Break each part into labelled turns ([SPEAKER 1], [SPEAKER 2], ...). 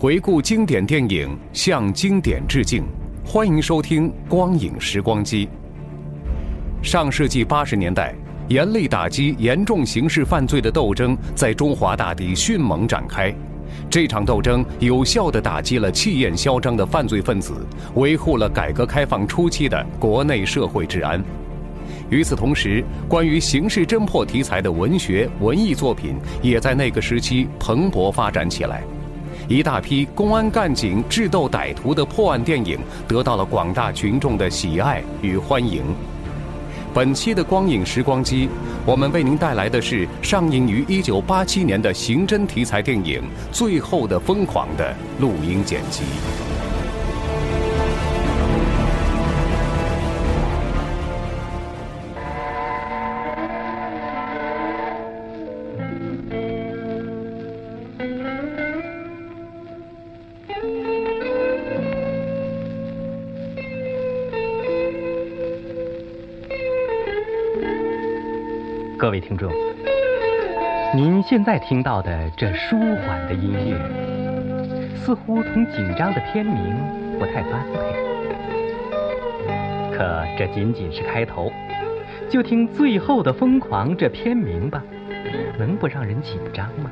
[SPEAKER 1] 回顾经典电影，向经典致敬。欢迎收听《光影时光机》。上世纪八十年代，严厉打击严重刑事犯罪的斗争在中华大地迅猛展开。这场斗争有效地打击了气焰嚣张的犯罪分子，维护了改革开放初期的国内社会治安。与此同时，关于刑事侦破题材的文学、文艺作品也在那个时期蓬勃发展起来。一大批公安干警智斗歹徒的破案电影得到了广大群众的喜爱与欢迎。本期的光影时光机，我们为您带来的是上映于1987年的刑侦题材电影《最后的疯狂》的录音剪辑。
[SPEAKER 2] 各位听众，您现在听到的这舒缓的音乐，似乎同紧张的片名不太般配。可这仅仅是开头，就听《最后的疯狂》这片名吧，能不让人紧张吗？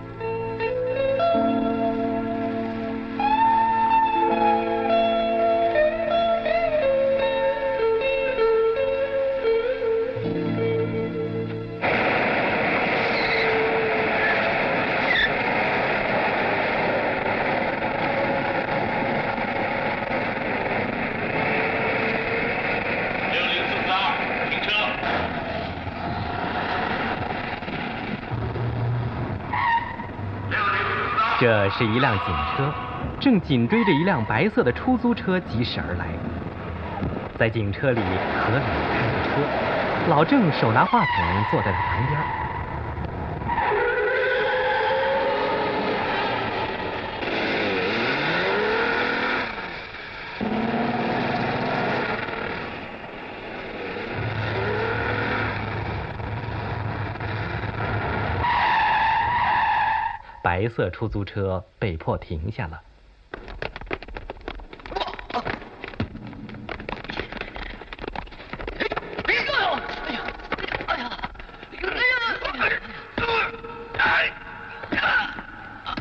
[SPEAKER 2] 这是一辆警车，正紧追着一辆白色的出租车疾驶而来。在警车里，何磊开着车，老郑手拿话筒坐在了旁边。白色出租车被迫停下了。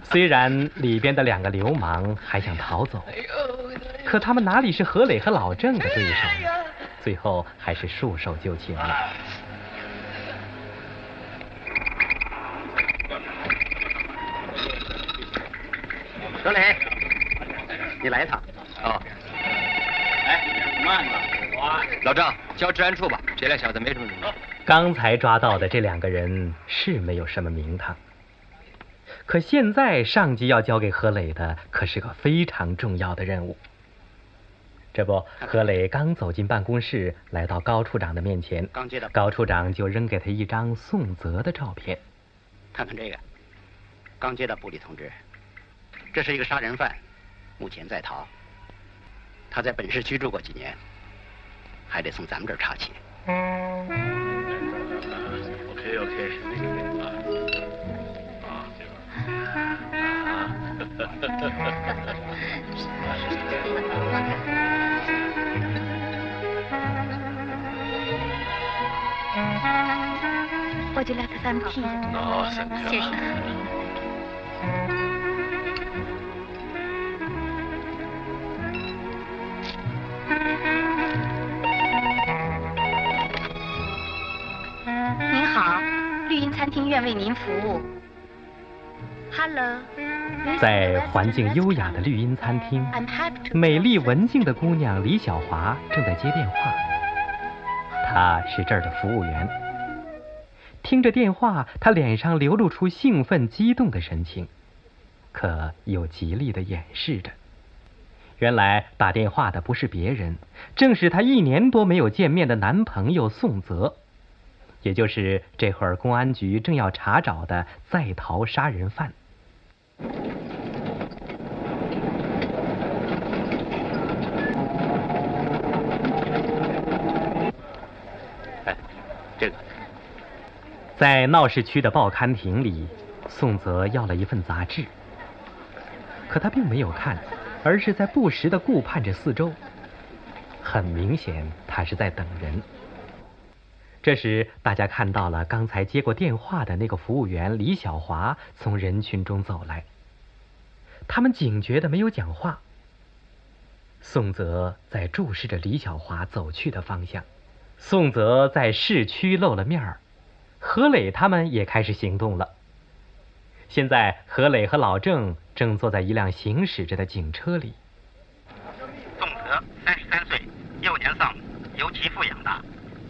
[SPEAKER 2] 虽然里边的两个流氓还想逃走，可他们哪里是何磊和老郑的对手？最后还是束手就擒了。
[SPEAKER 3] 何磊，你来一趟。
[SPEAKER 4] 哦。
[SPEAKER 5] 哎，慢着，
[SPEAKER 4] 老张，交治安处吧。这俩小子没什么名堂。
[SPEAKER 2] 刚才抓到的这两个人是没有什么名堂，可现在上级要交给何磊的可是个非常重要的任务。这不，何磊刚走进办公室，来到高处长的面前，
[SPEAKER 3] 刚接到
[SPEAKER 2] 高处长就扔给他一张宋泽的照片。
[SPEAKER 3] 看看这个，刚接到部里通知。这是一个杀人犯，目前在逃。他在本市居住过几年，还得从咱们这儿查起。
[SPEAKER 5] OK OK，啊，
[SPEAKER 6] 我就来个三 P，
[SPEAKER 5] 哦，thank you
[SPEAKER 6] 谢谢。
[SPEAKER 7] 餐厅愿为您服务。Hello。
[SPEAKER 2] 在环境优雅的绿荫餐厅，美丽文静的姑娘李小华正在接电话。她是这儿的服务员。听着电话，她脸上流露出兴奋激动的神情，可又极力的掩饰着。原来打电话的不是别人，正是她一年多没有见面的男朋友宋泽，也就是这会儿公安局正要查找的在逃杀人犯。
[SPEAKER 8] 哎，这个，
[SPEAKER 2] 在闹市区的报刊亭里，宋泽要了一份杂志，可他并没有看，而是在不时的顾盼着四周。很明显，他是在等人。这时，大家看到了刚才接过电话的那个服务员李小华从人群中走来。他们警觉的没有讲话。宋泽在注视着李小华走去的方向。宋泽在市区露了面儿，何磊他们也开始行动了。现在，何磊和老郑正坐在一辆行驶着的警车里。
[SPEAKER 8] 宋泽，三十三岁，幼年丧母，由其父养大。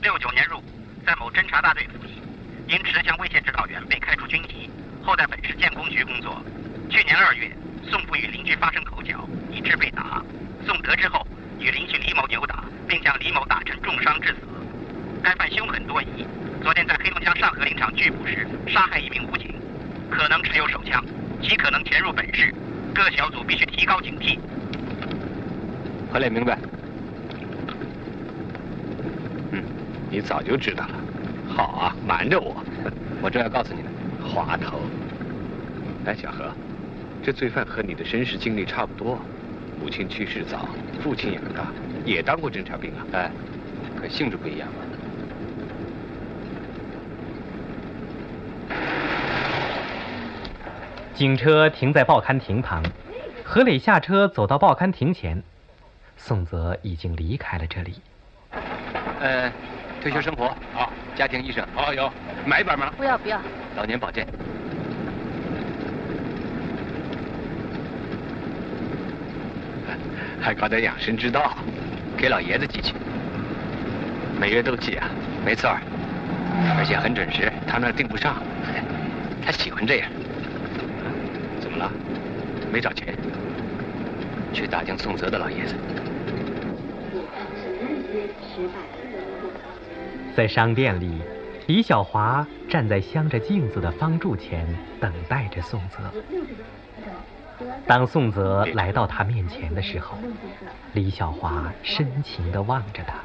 [SPEAKER 8] 六九年入伍，在某侦察大队服役，因持枪威胁指导员被开除军籍，后在本市建工局工作。去年二月，宋父与邻居发生口角，以致被打。宋得知后，与邻居李某扭打，并将李某打成重伤致死。该犯凶狠多疑，昨天在黑龙江上河林场拒捕时杀害一名武警，可能持有手枪，极可能潜入本市。各小组必须提高警惕。
[SPEAKER 4] 何磊明白。
[SPEAKER 9] 你早就知道了，好啊，瞒着我，
[SPEAKER 4] 我正要告诉你呢。
[SPEAKER 9] 滑头。哎，小何，这罪犯和你的身世经历差不多，母亲去世早，父亲养大，也当过侦察兵啊。
[SPEAKER 4] 哎，可性质不一样。
[SPEAKER 2] 警车停在报刊亭旁，何磊下车走到报刊亭前，宋泽已经离开了这里。
[SPEAKER 4] 呃。退休生活
[SPEAKER 9] 好，
[SPEAKER 4] 家庭医生
[SPEAKER 9] 好有，买一本吗？
[SPEAKER 7] 不要不要。
[SPEAKER 4] 老年保健，
[SPEAKER 9] 还搞点养生之道，
[SPEAKER 4] 给老爷子寄去。
[SPEAKER 9] 每月都寄啊？
[SPEAKER 4] 没错，而且很准时。
[SPEAKER 9] 他那订不上，
[SPEAKER 4] 他喜欢这样。
[SPEAKER 9] 怎么了？没找钱？
[SPEAKER 4] 去打听宋泽的老爷子。
[SPEAKER 2] 在商店里，李小华站在镶着镜子的方柱前，等待着宋泽。当宋泽来到他面前的时候，李小华深情地望着他。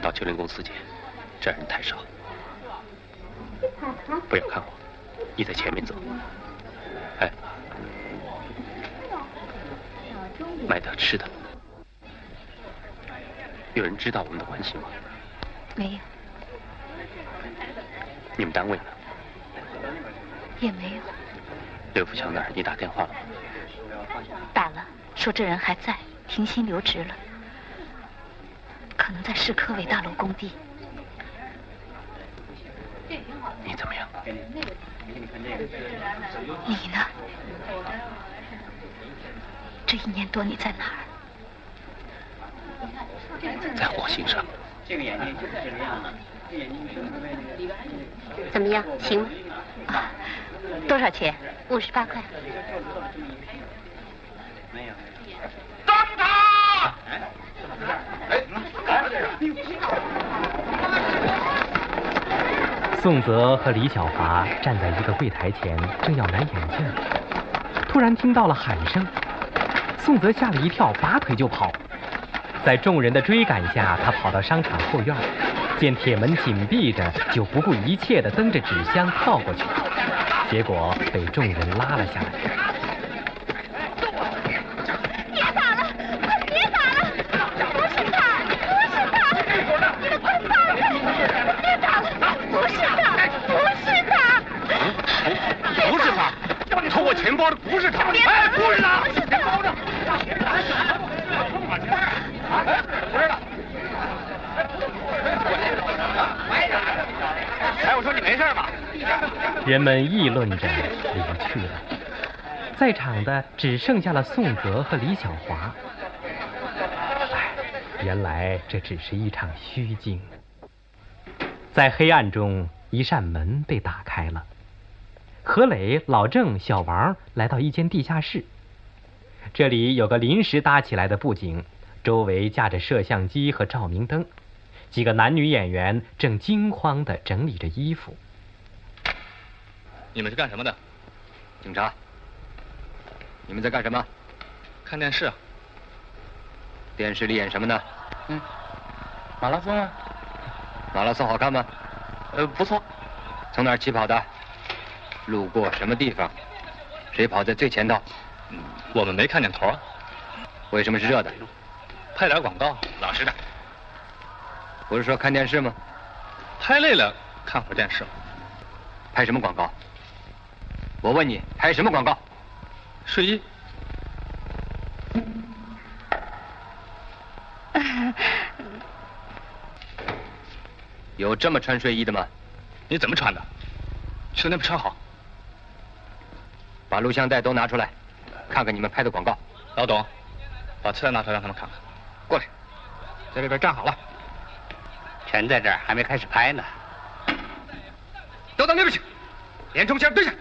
[SPEAKER 4] 到秋林公司去，这人太少。不要看我，你在前面走。哎，买点吃的。有人知道我们的关系吗？
[SPEAKER 7] 没有。
[SPEAKER 4] 你们单位呢？
[SPEAKER 7] 也没有。
[SPEAKER 4] 刘福强那儿，你打电话了吗？
[SPEAKER 7] 打了，说这人还在，停薪留职了，可能在市科委大楼工地。
[SPEAKER 4] 你怎么样？
[SPEAKER 7] 你呢？这一年多你在哪儿？
[SPEAKER 4] 在火星上。
[SPEAKER 10] 这个眼睛就是这个样子。
[SPEAKER 7] 怎么样？行吗？啊，多少钱？五十八块。
[SPEAKER 10] 没有。
[SPEAKER 9] 抓住他！
[SPEAKER 10] 哎，
[SPEAKER 2] 宋泽和李小华站在一个柜台前，正要买眼镜，突然听到了喊声。宋泽吓了一跳，拔腿就跑。在众人的追赶下，他跑到商场后院，见铁门紧闭着，就不顾一切地蹬着纸箱跳过去，结果被众人拉了下来。
[SPEAKER 7] 别打了，快别打了！不是他，不是他，你们快放开！别打了，不是他，不是他。
[SPEAKER 9] 不是他，偷我钱包的不是他，哎，不是他，别包着。哎，我说你没事吧？
[SPEAKER 2] 人们议论着离去了，在场的只剩下了宋泽和李小华。唉，原来这只是一场虚惊。在黑暗中，一扇门被打开了。何磊、老郑、小王来到一间地下室，这里有个临时搭起来的布景，周围架着摄像机和照明灯，几个男女演员正惊慌地整理着衣服。
[SPEAKER 4] 你们是干什么的？警察。你们在干什么？
[SPEAKER 5] 看电视。
[SPEAKER 4] 电视里演什么呢？
[SPEAKER 5] 嗯，马拉松啊。
[SPEAKER 4] 马拉松好看吗？
[SPEAKER 5] 呃，不错。
[SPEAKER 4] 从哪儿起跑的？路过什么地方？谁跑在最前头？
[SPEAKER 5] 嗯，我们没看见头。
[SPEAKER 4] 为什么是热的？
[SPEAKER 5] 拍点广告，老实点。
[SPEAKER 4] 不是说看电视吗？
[SPEAKER 5] 拍累了，看会儿电视。
[SPEAKER 4] 拍什么广告？我问你，拍什么广告？
[SPEAKER 5] 睡衣。
[SPEAKER 4] 有这么穿睡衣的吗？
[SPEAKER 5] 你怎么穿的？去那边穿好。
[SPEAKER 4] 把录像带都拿出来，看看你们拍的广告。
[SPEAKER 5] 老董，把车拿出来让他们看看。
[SPEAKER 4] 过来，在这边站好了。
[SPEAKER 3] 全在这儿，还没开始拍呢。
[SPEAKER 4] 都到那边去，连中线对上。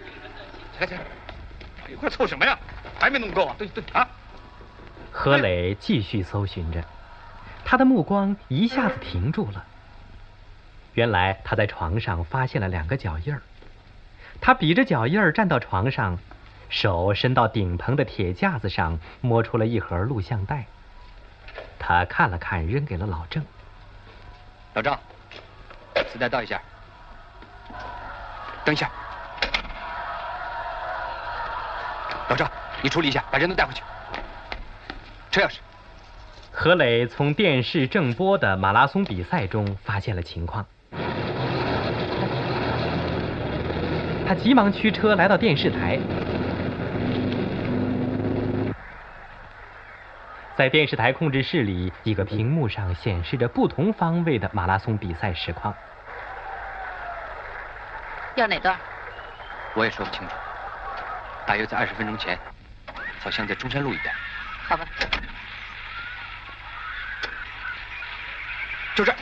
[SPEAKER 4] 起来起来，一块凑什么呀？还没弄够啊？对对啊。
[SPEAKER 2] 何磊继续搜寻着，他的目光一下子停住了。原来他在床上发现了两个脚印儿，他比着脚印儿站到床上，手伸到顶棚的铁架子上，摸出了一盒录像带。他看了看，扔给了老郑。
[SPEAKER 4] 老郑，磁带倒一下。等一下，老赵，你处理一下，把人都带回去。车钥匙。
[SPEAKER 2] 何磊从电视正播的马拉松比赛中发现了情况。他急忙驱车来到电视台，在电视台控制室里，一个屏幕上显示着不同方位的马拉松比赛实况。
[SPEAKER 6] 要哪段？
[SPEAKER 4] 我也说不清楚，大约在二十分钟前，好像在中山路一带。
[SPEAKER 6] 好吧。
[SPEAKER 4] 就这儿，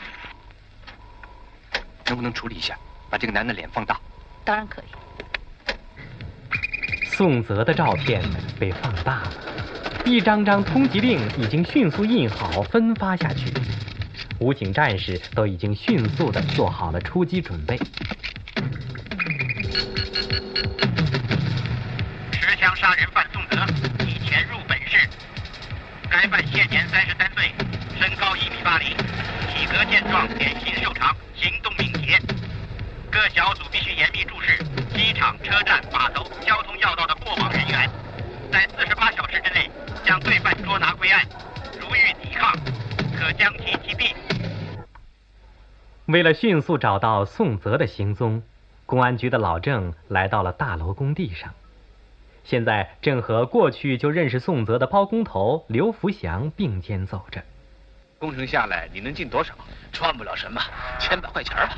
[SPEAKER 4] 能不能处理一下，把这个男的脸放大？
[SPEAKER 6] 当然可以。
[SPEAKER 2] 宋泽的照片被放大了，一张张通缉令已经迅速印好分发下去，武警战士都已经迅速的做好了出击准备。
[SPEAKER 8] 归案。如遇抵抗，可将其击毙。
[SPEAKER 2] 为了迅速找到宋泽的行踪，公安局的老郑来到了大楼工地上，现在正和过去就认识宋泽的包工头刘福祥并肩走着。
[SPEAKER 9] 工程下来，你能进多少？
[SPEAKER 5] 赚不了什么，千百块钱吧。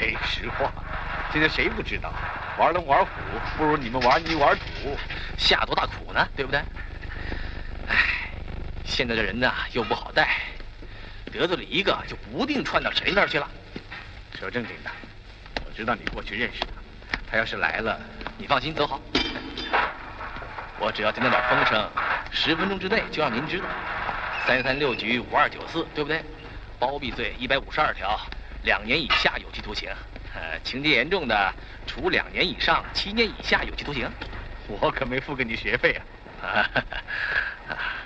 [SPEAKER 9] 没实话，现在谁不知道，玩龙玩虎不如你们玩泥玩土，
[SPEAKER 5] 下多大苦呢？对不对？唉，现在的人呢又不好带，得罪了一个就不定串到谁那儿去了。
[SPEAKER 9] 说正经的，我知道你过去认识他，他要是来了，
[SPEAKER 5] 你放心走好。我只要听到点风声，十分钟之内就让您知道。三三六局五二九四，对不对？包庇罪一百五十二条，两年以下有期徒刑。呃，情节严重的，处两年以上七年以下有期徒刑。
[SPEAKER 9] 我可没付给你学费啊！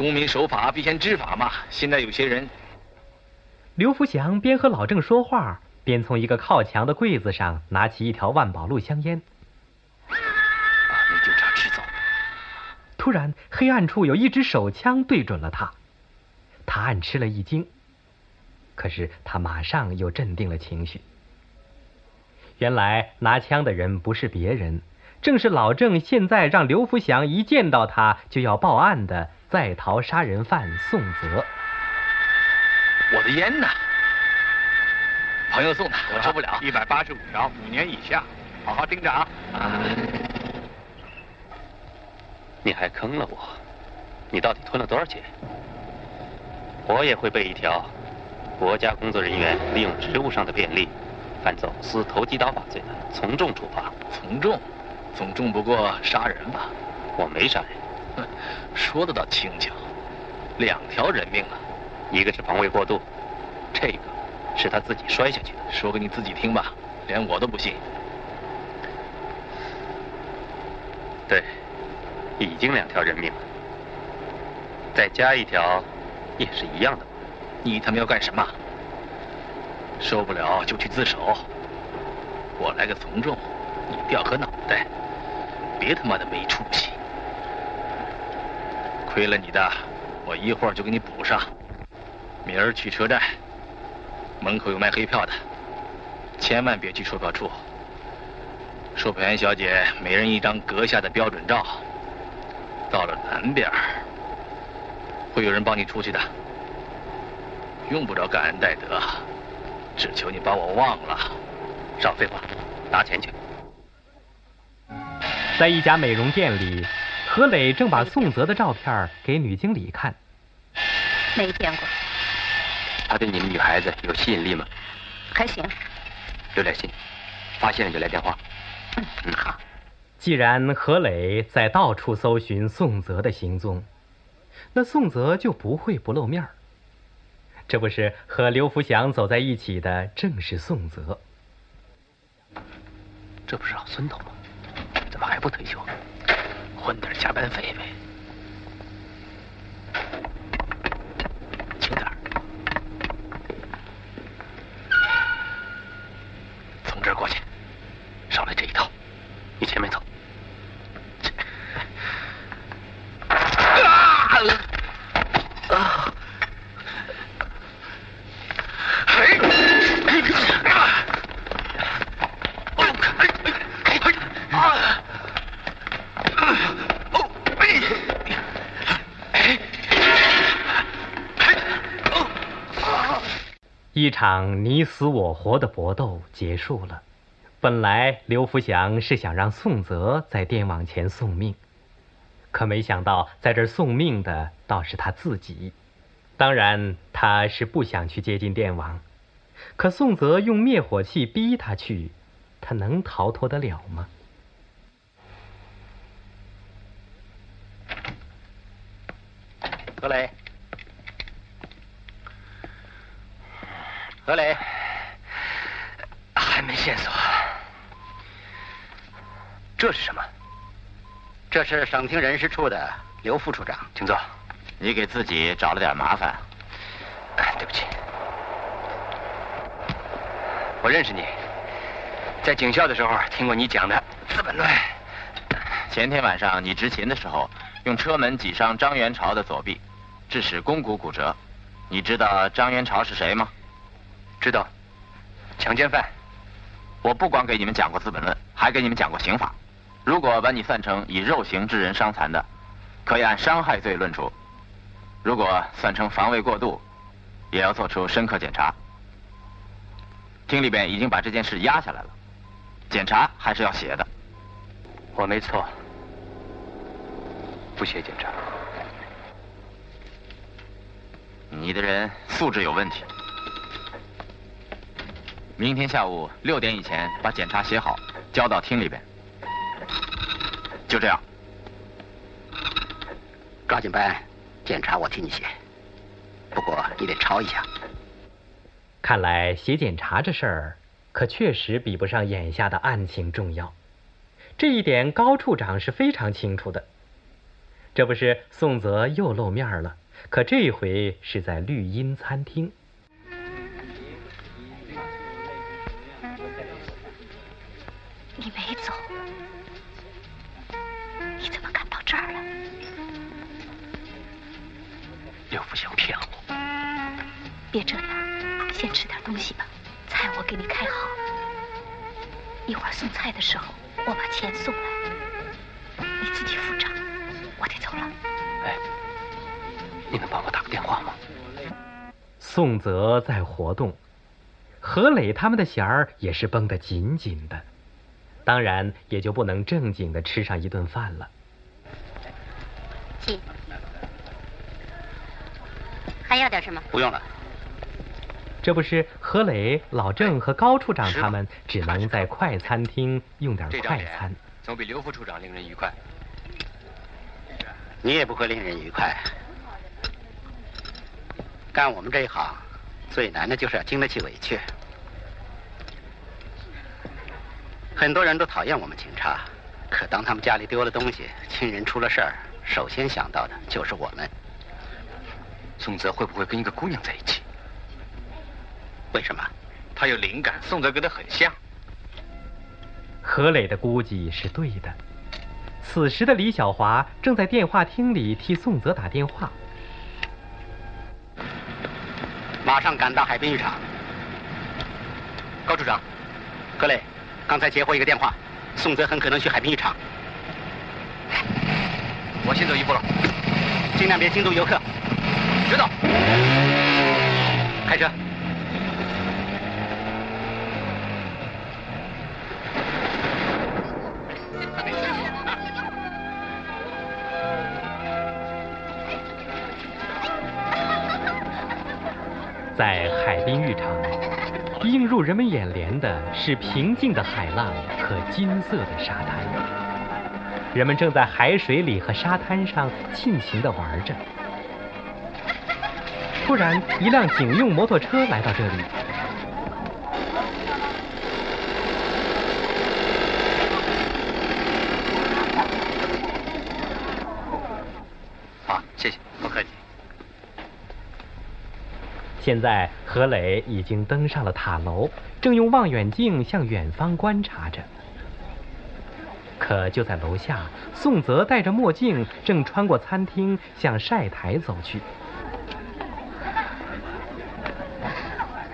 [SPEAKER 5] 公民守法必先知法嘛。现在有些人，
[SPEAKER 2] 刘福祥边和老郑说话，边从一个靠墙的柜子上拿起一条万宝路香烟。
[SPEAKER 5] 啊，那警察吃走。
[SPEAKER 2] 突然，黑暗处有一支手枪对准了他，他暗吃了一惊，可是他马上又镇定了情绪。原来拿枪的人不是别人，正是老郑现在让刘福祥一见到他就要报案的在逃杀人犯宋泽。
[SPEAKER 5] 我的烟呢？朋友送的，我抽不了。
[SPEAKER 9] 一百八十五条，五年以下，好好盯着啊！
[SPEAKER 11] 你还坑了我？你到底吞了多少钱？我也会背一条：国家工作人员利用职务上的便利，犯走私投机倒把罪的，从重处罚。
[SPEAKER 5] 从重？总重不过杀人吧？
[SPEAKER 11] 我没杀人。
[SPEAKER 5] 哼，说的倒轻巧。两条人命啊，
[SPEAKER 11] 一个是防卫过度，这个是他自己摔下去的。
[SPEAKER 5] 说给你自己听吧，连我都不信。
[SPEAKER 11] 对，已经两条人命了，再加一条，也是一样的。
[SPEAKER 5] 你他妈要干什么？受不了就去自首。我来个从众，你掉颗脑袋，别他妈的没出息。亏了你的，我一会儿就给你补上。明儿去车站，门口有卖黑票的，千万别去售票处。售票员小姐每人一张阁下的标准照。到了南边，会有人帮你出去的。用不着感恩戴德，只求你把我忘了。少废话，拿钱去。
[SPEAKER 2] 在一家美容店里，何磊正把宋泽的照片给女经理看。
[SPEAKER 6] 没见过。
[SPEAKER 11] 他对你们女孩子有吸引力吗？
[SPEAKER 6] 还行。
[SPEAKER 11] 留点心，发现了就来电话。
[SPEAKER 6] 嗯，好。
[SPEAKER 2] 既然何磊在到处搜寻宋泽的行踪，那宋泽就不会不露面这不是和刘福祥走在一起的，正是宋泽。
[SPEAKER 11] 这不是老孙头吗？怎么还不退休？混点加班费呗。轻点从这儿过去，少来这一套。你前面走。啊！
[SPEAKER 2] 一场你死我活的搏斗结束了。本来刘福祥是想让宋泽在电网前送命，可没想到在这儿送命的倒是他自己。当然，他是不想去接近电网，可宋泽用灭火器逼他去，他能逃脱得了吗？
[SPEAKER 3] 何磊，何磊，
[SPEAKER 11] 还没线索。这是什么？
[SPEAKER 3] 这是省厅人事处的刘副处长，
[SPEAKER 11] 请坐。
[SPEAKER 12] 你给自己找了点麻烦。
[SPEAKER 11] 对不起，我认识你，在警校的时候听过你讲的《资本论》。
[SPEAKER 12] 前天晚上你执勤的时候，用车门挤伤张元朝的左臂，致使肱骨骨折。你知道张元朝是谁吗？
[SPEAKER 11] 知道，强奸犯。
[SPEAKER 12] 我不光给你们讲过《资本论》，还给你们讲过刑法。如果把你算成以肉刑致人伤残的，可以按伤害罪论处；如果算成防卫过度，也要做出深刻检查。厅里边已经把这件事压下来了，检查还是要写的。
[SPEAKER 11] 我没错，不写检查。
[SPEAKER 12] 你的人素质有问题。明天下午六点以前把检查写好，交到厅里边。就这样，
[SPEAKER 3] 抓紧办，检查我替你写，不过你得抄一下。
[SPEAKER 2] 看来写检查这事儿，可确实比不上眼下的案情重要。这一点高处长是非常清楚的。这不是宋泽又露面了，可这回是在绿荫餐厅。
[SPEAKER 6] 别这样，先吃点东西吧。菜我给你开好，一会儿送菜的时候我把钱送来，你自己付账。我得走了。
[SPEAKER 11] 哎，你能帮我打个电话吗？
[SPEAKER 2] 宋泽在活动，何磊他们的弦儿也是绷得紧紧的，当然也就不能正经的吃上一顿饭了。
[SPEAKER 10] 请，还要点什么？
[SPEAKER 3] 不用了。
[SPEAKER 2] 这不是何磊、老郑和高处长他们只能在快餐厅用点快餐，
[SPEAKER 9] 总比刘副处长令人愉快。
[SPEAKER 3] 你也不会令人愉快。干我们这一行，最难的就是要经得起委屈。很多人都讨厌我们警察，可当他们家里丢了东西，亲人出了事儿，首先想到的就是我们。
[SPEAKER 9] 宋泽会不会跟一个姑娘在一起？
[SPEAKER 3] 为什么？
[SPEAKER 9] 他有灵感，宋泽跟他很像。
[SPEAKER 2] 何磊的估计是对的。此时的李小华正在电话厅里替宋泽打电话。
[SPEAKER 3] 马上赶到海滨浴场。高处长，何磊，刚才截获一个电话，宋泽很可能去海滨浴场。
[SPEAKER 9] 我先走一步了，
[SPEAKER 3] 尽量别惊动游客。
[SPEAKER 9] 知道。
[SPEAKER 3] 开车。
[SPEAKER 2] 映入人们眼帘的是平静的海浪和金色的沙滩。人们正在海水里和沙滩上尽情的玩着。突然，一辆警用摩托车来到这里。
[SPEAKER 9] 好，谢谢，
[SPEAKER 3] 不客气。
[SPEAKER 2] 现在何磊已经登上了塔楼，正用望远镜向远方观察着。可就在楼下，宋泽戴着墨镜，正穿过餐厅向晒台走去。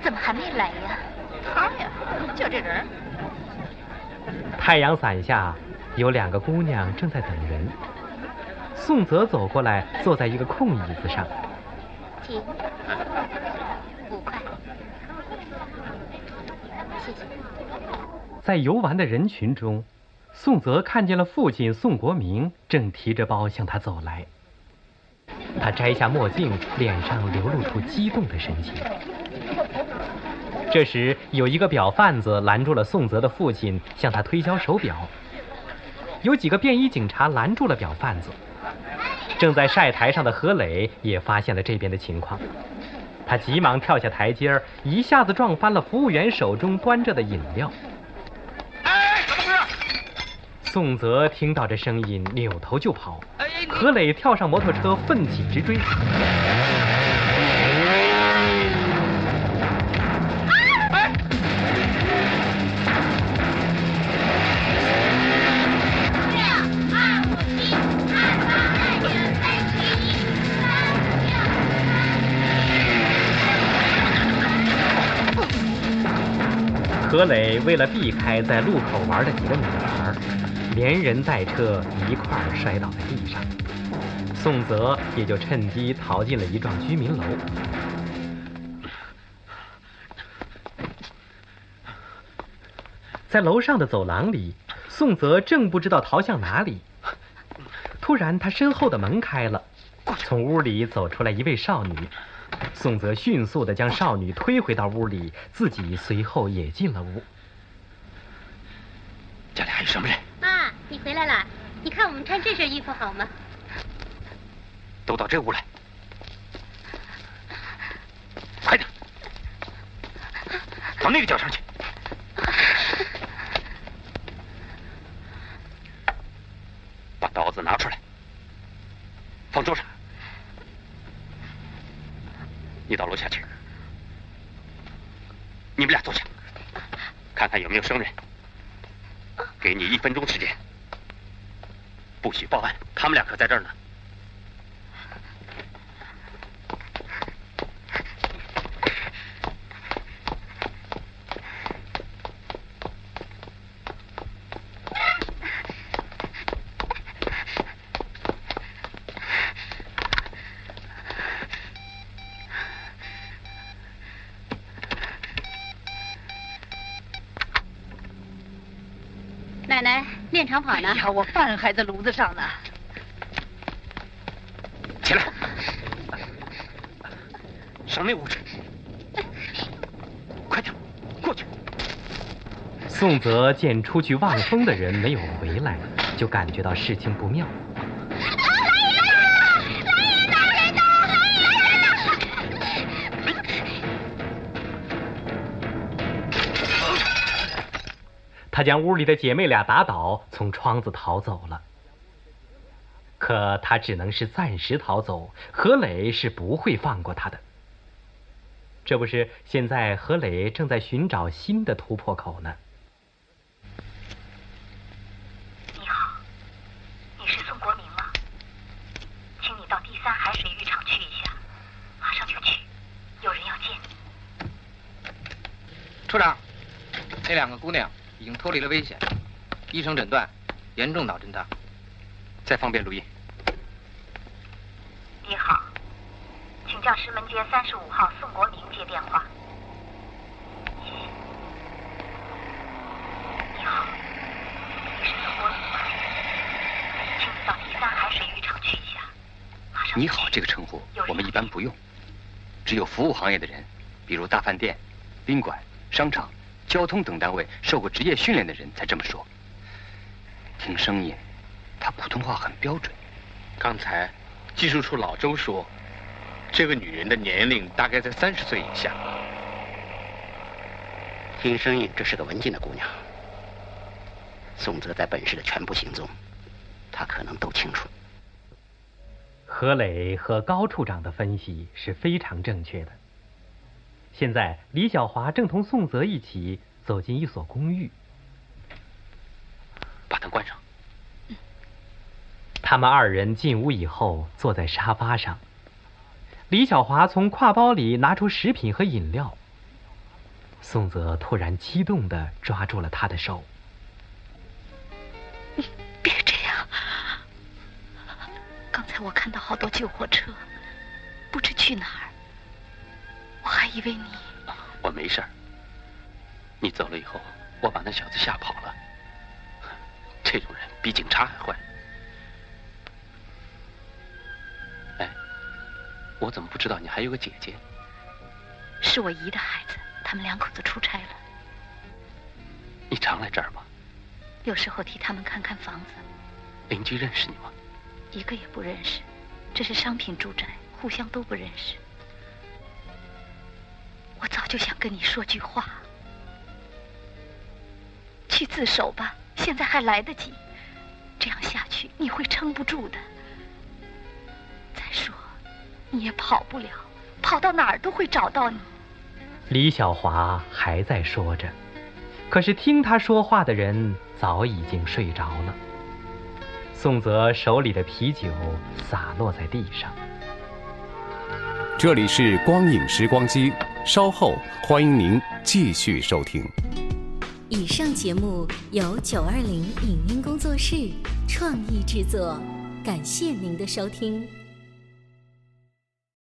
[SPEAKER 10] 怎么还没来呀？
[SPEAKER 6] 他呀，就这人。
[SPEAKER 2] 太阳伞下有两个姑娘正在等人。宋泽走过来，坐在一个空椅子上。
[SPEAKER 10] 请。五块。谢谢。
[SPEAKER 2] 在游玩的人群中，宋泽看见了父亲宋国明，正提着包向他走来。他摘下墨镜，脸上流露出激动的神情。这时，有一个表贩子拦住了宋泽的父亲，向他推销手表。有几个便衣警察拦住了表贩子。正在晒台上的何磊也发现了这边的情况，他急忙跳下台阶儿，一下子撞翻了服务员手中端着的饮料。
[SPEAKER 4] 哎，怎么回事？
[SPEAKER 2] 宋泽听到这声音，扭头就跑。何磊跳上摩托车，奋起直追。磊为了避开在路口玩的几个女孩，连人带车一块儿摔倒在地上。宋泽也就趁机逃进了一幢居民楼。在楼上的走廊里，宋泽正不知道逃向哪里。突然，他身后的门开了，从屋里走出来一位少女。宋泽迅速的将少女推回到屋里，自己随后也进了屋。
[SPEAKER 9] 家里还有什么人？
[SPEAKER 10] 妈，你回来了！你看我们穿这身衣服好吗？
[SPEAKER 9] 都到这屋来，快点，到那个角上去。
[SPEAKER 11] 把刀子拿出来，放桌上。你到楼下去，你们俩坐下，看看有没有生人。给你一分钟时间，不许报案。他们俩可在这儿呢。
[SPEAKER 10] 长跑呢。
[SPEAKER 6] 哎呀，我饭还在炉子上呢。
[SPEAKER 4] 起来，上那屋去！快点，过去。
[SPEAKER 2] 宋泽见出去望风的人没有回来，就感觉到事情不妙。他将屋里的姐妹俩打倒，从窗子逃走了。可他只能是暂时逃走，何磊是不会放过他的。这不是现在何磊正在寻找新的突破口呢？
[SPEAKER 7] 你好，你是宋国明吗？请你到第三海水浴场去一下，马上就去，有人要见你。
[SPEAKER 9] 处长，那两个姑娘已经脱离了危险，医生诊断严重脑震荡。再方便录音。
[SPEAKER 7] 你好，请叫石门街三十五号宋国明接电话。谢谢。你好，你是宋国明吗？请你到第三海水浴场去一下。
[SPEAKER 4] 你好，这个称呼我们一般不用，只有服务行业的人，比如大饭店、宾馆、商场、交通等单位受过职业训练的人才这么说。听声音。他普通话很标准。
[SPEAKER 9] 刚才技术处老周说，这个女人的年龄大概在三十岁以下。
[SPEAKER 3] 听声音，这是个文静的姑娘。宋泽在本市的全部行踪，他可能都清楚。
[SPEAKER 2] 何磊和高处长的分析是非常正确的。现在，李小华正同宋泽一起走进一所公寓，
[SPEAKER 4] 把灯关上。
[SPEAKER 2] 他们二人进屋以后，坐在沙发上。李小华从挎包里拿出食品和饮料。宋泽突然激动的抓住了他的手：“
[SPEAKER 7] 你别这样！刚才我看到好多救火车，不知去哪儿。我还以为你……
[SPEAKER 4] 我没事儿。你走了以后，我把那小子吓跑了。这种人比警察还坏。”哎我怎么不知道你还有个姐姐？
[SPEAKER 7] 是我姨的孩子，他们两口子出差了。
[SPEAKER 4] 你常来这儿吗？
[SPEAKER 7] 有时候替他们看看房子。
[SPEAKER 4] 邻居认识你吗？
[SPEAKER 7] 一个也不认识，这是商品住宅，互相都不认识。我早就想跟你说句话，去自首吧，现在还来得及。这样下去你会撑不住的。再说。你也跑不了，跑到哪儿都会找到你。
[SPEAKER 2] 李小华还在说着，可是听他说话的人早已经睡着了。宋泽手里的啤酒洒落在地上。
[SPEAKER 1] 这里是光影时光机，稍后欢迎您继续收听。
[SPEAKER 13] 以上节目由九二零影音工作室创意制作，感谢您的收听。